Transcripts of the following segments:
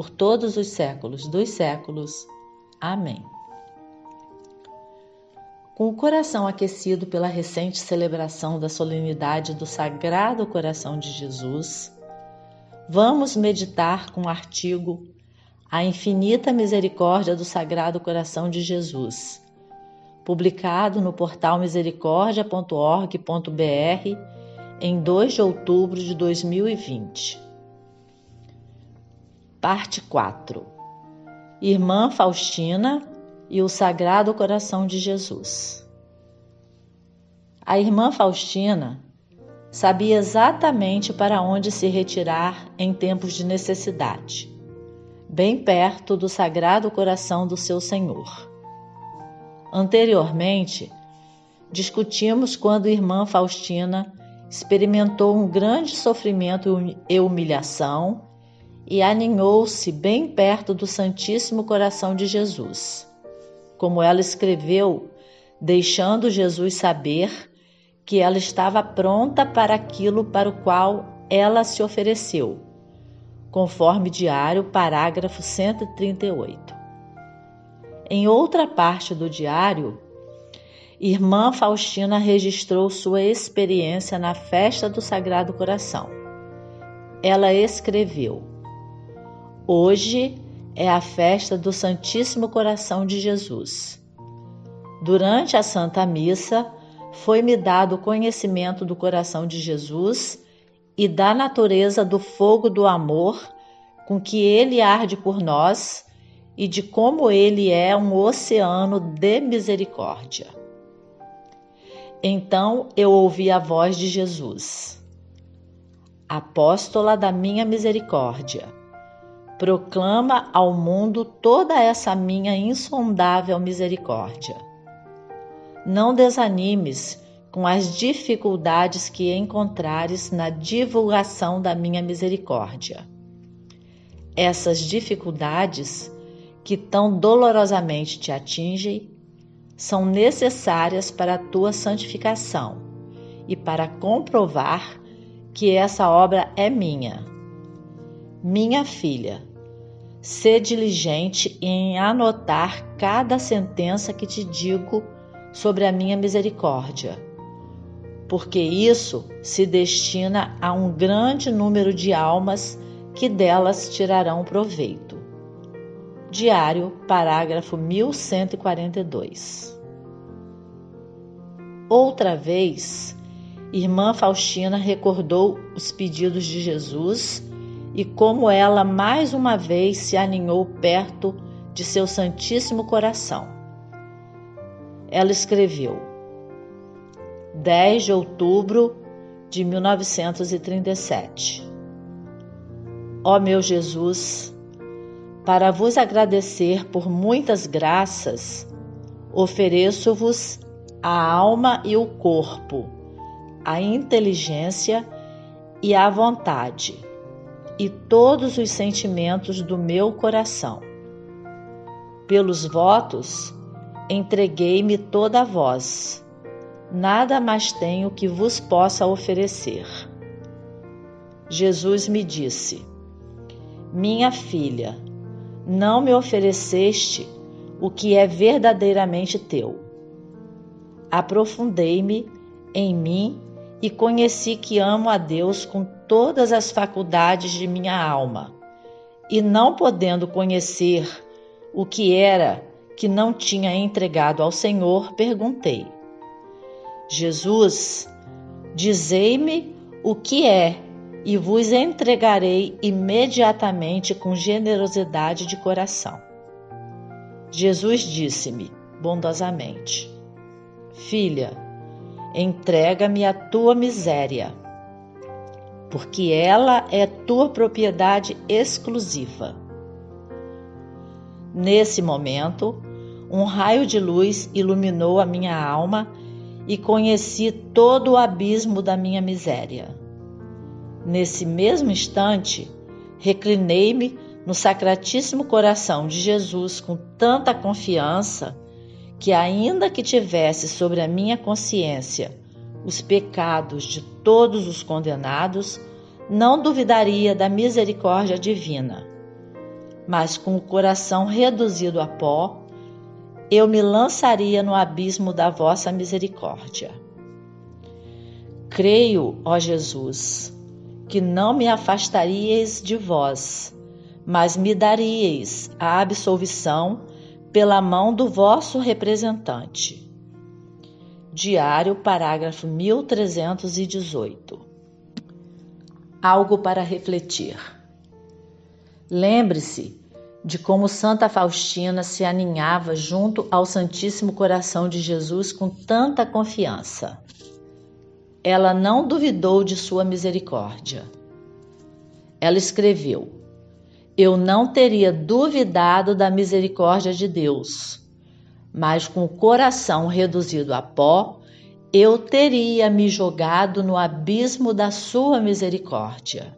por todos os séculos dos séculos. Amém. Com o coração aquecido pela recente celebração da solenidade do Sagrado Coração de Jesus, vamos meditar com o artigo A Infinita Misericórdia do Sagrado Coração de Jesus, publicado no portal misericordia.org.br em 2 de outubro de 2020. Parte 4 Irmã Faustina e o Sagrado Coração de Jesus. A irmã Faustina sabia exatamente para onde se retirar em tempos de necessidade, bem perto do Sagrado Coração do seu Senhor. Anteriormente, discutimos quando a irmã Faustina experimentou um grande sofrimento e humilhação e aninhou-se bem perto do Santíssimo Coração de Jesus. Como ela escreveu, deixando Jesus saber que ela estava pronta para aquilo para o qual ela se ofereceu, conforme diário, parágrafo 138. Em outra parte do diário, Irmã Faustina registrou sua experiência na festa do Sagrado Coração. Ela escreveu: Hoje é a festa do Santíssimo Coração de Jesus. Durante a Santa Missa, foi-me dado o conhecimento do coração de Jesus e da natureza do fogo do amor com que ele arde por nós e de como ele é um oceano de misericórdia. Então eu ouvi a voz de Jesus, apóstola da minha misericórdia proclama ao mundo toda essa minha insondável misericórdia. Não desanimes com as dificuldades que encontrares na divulgação da minha misericórdia. Essas dificuldades que tão dolorosamente te atingem são necessárias para a tua santificação e para comprovar que essa obra é minha. Minha filha, Sê diligente em anotar cada sentença que te digo sobre a minha misericórdia, porque isso se destina a um grande número de almas que delas tirarão proveito. Diário, parágrafo 1142. Outra vez, irmã Faustina recordou os pedidos de Jesus e como ela mais uma vez se aninhou perto de seu Santíssimo Coração. Ela escreveu: 10 de outubro de 1937. Ó meu Jesus, para vos agradecer por muitas graças, ofereço-vos a alma e o corpo, a inteligência e a vontade e todos os sentimentos do meu coração. Pelos votos, entreguei-me toda a vós. Nada mais tenho que vos possa oferecer. Jesus me disse: Minha filha, não me ofereceste o que é verdadeiramente teu. Aprofundei-me em mim e conheci que amo a Deus com todas as faculdades de minha alma. E não podendo conhecer o que era que não tinha entregado ao Senhor, perguntei: Jesus, dizei-me o que é, e vos entregarei imediatamente com generosidade de coração. Jesus disse-me bondosamente: Filha, entrega-me a tua miséria, porque ela é tua propriedade exclusiva. Nesse momento, um raio de luz iluminou a minha alma e conheci todo o abismo da minha miséria. Nesse mesmo instante, reclinei-me no Sacratíssimo Coração de Jesus com tanta confiança que, ainda que tivesse sobre a minha consciência os pecados de todos os condenados, não duvidaria da misericórdia divina. Mas com o coração reduzido a pó, eu me lançaria no abismo da vossa misericórdia. Creio, ó Jesus, que não me afastaríeis de vós, mas me daríeis a absolvição pela mão do vosso representante. Diário, parágrafo 1318. Algo para refletir. Lembre-se de como Santa Faustina se aninhava junto ao Santíssimo Coração de Jesus com tanta confiança. Ela não duvidou de sua misericórdia. Ela escreveu: eu não teria duvidado da misericórdia de Deus, mas com o coração reduzido a pó, eu teria me jogado no abismo da sua misericórdia.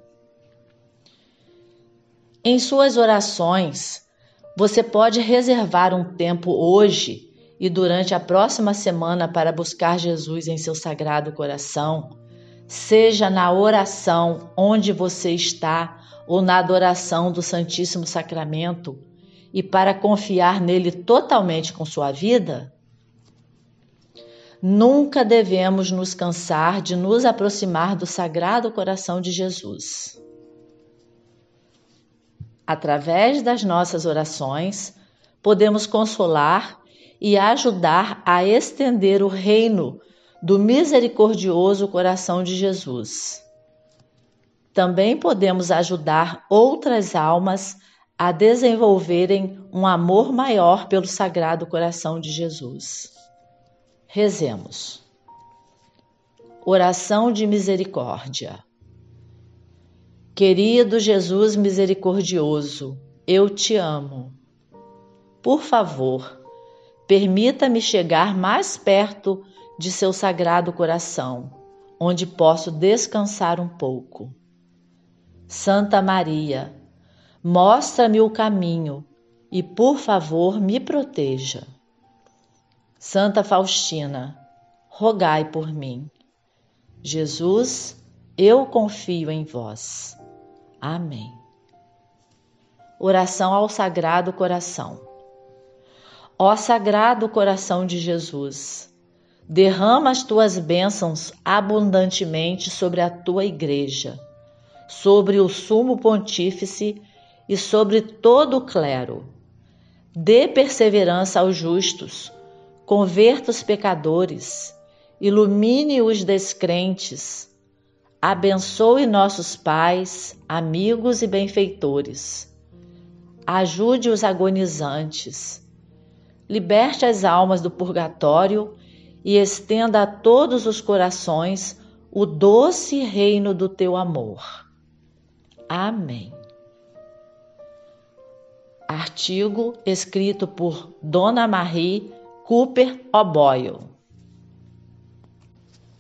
Em suas orações, você pode reservar um tempo hoje e durante a próxima semana para buscar Jesus em seu sagrado coração, seja na oração onde você está ou na adoração do Santíssimo Sacramento e para confiar nele totalmente com sua vida? Nunca devemos nos cansar de nos aproximar do Sagrado Coração de Jesus. Através das nossas orações, podemos consolar e ajudar a estender o reino do misericordioso coração de Jesus. Também podemos ajudar outras almas a desenvolverem um amor maior pelo Sagrado Coração de Jesus. Rezemos. Oração de misericórdia. Querido Jesus misericordioso, eu te amo. Por favor, permita-me chegar mais perto de seu sagrado coração, onde posso descansar um pouco. Santa Maria, mostra-me o caminho e, por favor, me proteja. Santa Faustina, rogai por mim. Jesus, eu confio em vós. Amém. Oração ao Sagrado Coração. Ó Sagrado Coração de Jesus, derrama as tuas bênçãos abundantemente sobre a tua Igreja sobre o sumo pontífice e sobre todo o clero. Dê perseverança aos justos, converta os pecadores, ilumine os descrentes, abençoe nossos pais, amigos e benfeitores. Ajude os agonizantes, liberte as almas do purgatório e estenda a todos os corações o doce reino do teu amor. Amém. Artigo escrito por Dona Marie Cooper O'Boyle.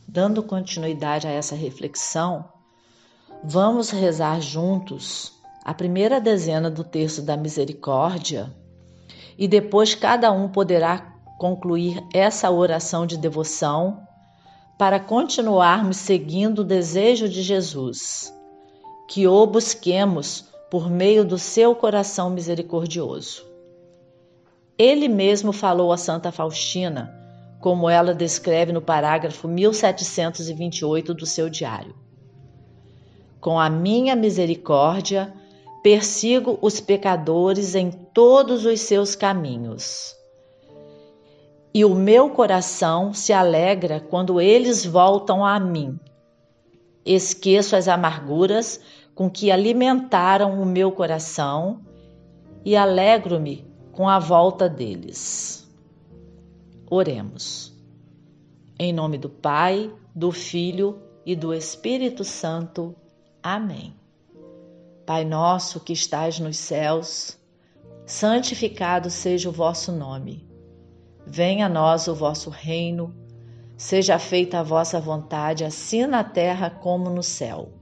Dando continuidade a essa reflexão, vamos rezar juntos a primeira dezena do terço da misericórdia e depois cada um poderá concluir essa oração de devoção para continuarmos seguindo o desejo de Jesus que o busquemos por meio do seu coração misericordioso. Ele mesmo falou a Santa Faustina, como ela descreve no parágrafo 1728 do seu diário. Com a minha misericórdia, persigo os pecadores em todos os seus caminhos. E o meu coração se alegra quando eles voltam a mim. Esqueço as amarguras com que alimentaram o meu coração e alegro-me com a volta deles. Oremos. Em nome do Pai, do Filho e do Espírito Santo. Amém. Pai nosso que estais nos céus, santificado seja o vosso nome. Venha a nós o vosso reino, seja feita a vossa vontade, assim na terra como no céu.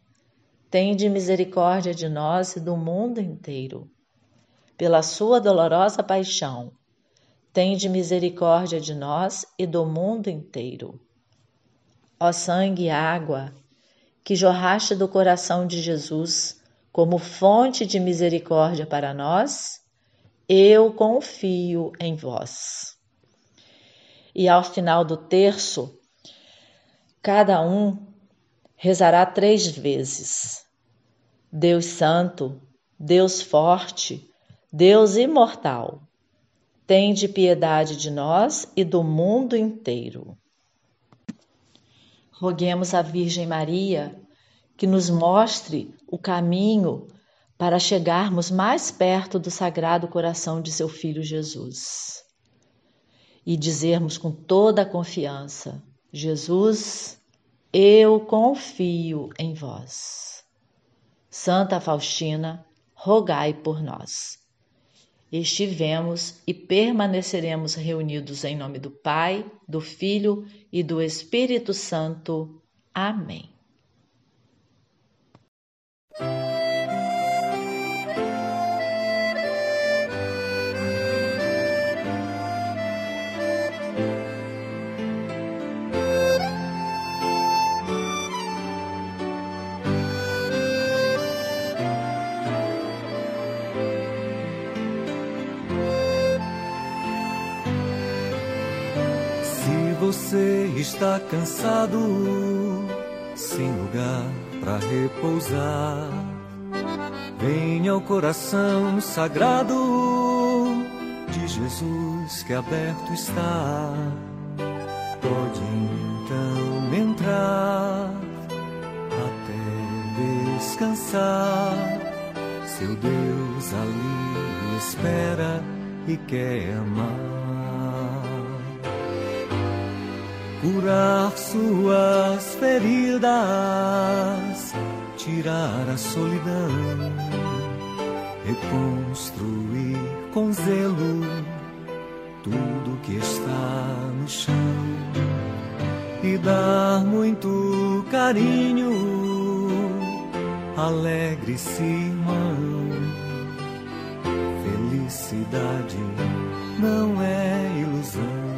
tende misericórdia de nós e do mundo inteiro. Pela sua dolorosa paixão, tende misericórdia de nós e do mundo inteiro. Ó sangue e água, que jorraste do coração de Jesus como fonte de misericórdia para nós, eu confio em vós. E ao final do terço, cada um rezará três vezes: Deus Santo, Deus Forte, Deus Imortal, tende piedade de nós e do mundo inteiro. Roguemos à Virgem Maria que nos mostre o caminho para chegarmos mais perto do Sagrado Coração de seu Filho Jesus e dizermos com toda a confiança: Jesus, eu confio em vós. Santa Faustina, rogai por nós. Estivemos e permaneceremos reunidos em nome do Pai, do Filho e do Espírito Santo. Amém. Você está cansado, sem lugar para repousar, venha ao coração sagrado de Jesus que aberto está. Pode então entrar até descansar. Seu Deus ali espera e quer amar. Curar suas feridas, tirar a solidão, reconstruir com zelo tudo que está no chão e dar muito carinho. Alegre-se, irmão. Felicidade não é ilusão.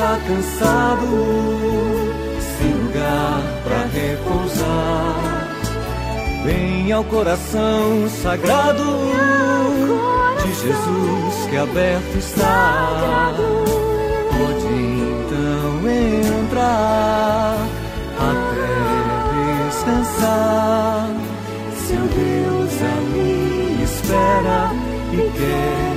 Está cansado, sem lugar para repousar, vem ao coração sagrado Jesus que aberto está. Pode então entrar até descansar. Seu Deus ali espera e quer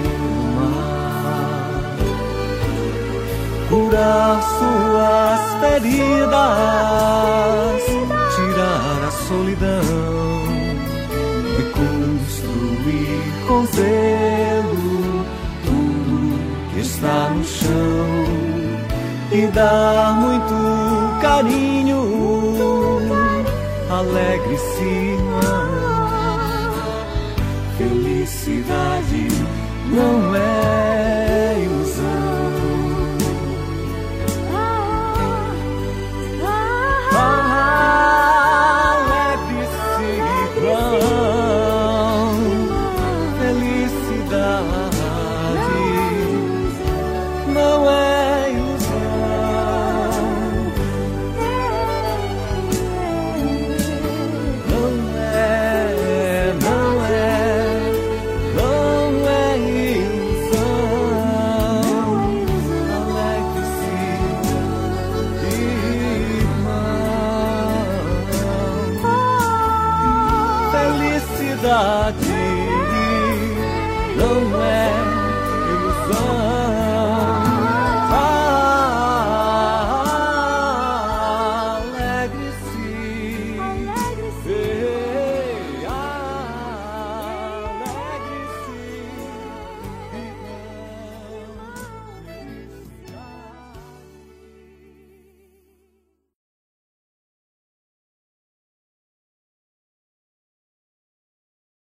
curar suas feridas, dar muito carinho, alegre-se, felicidade não é to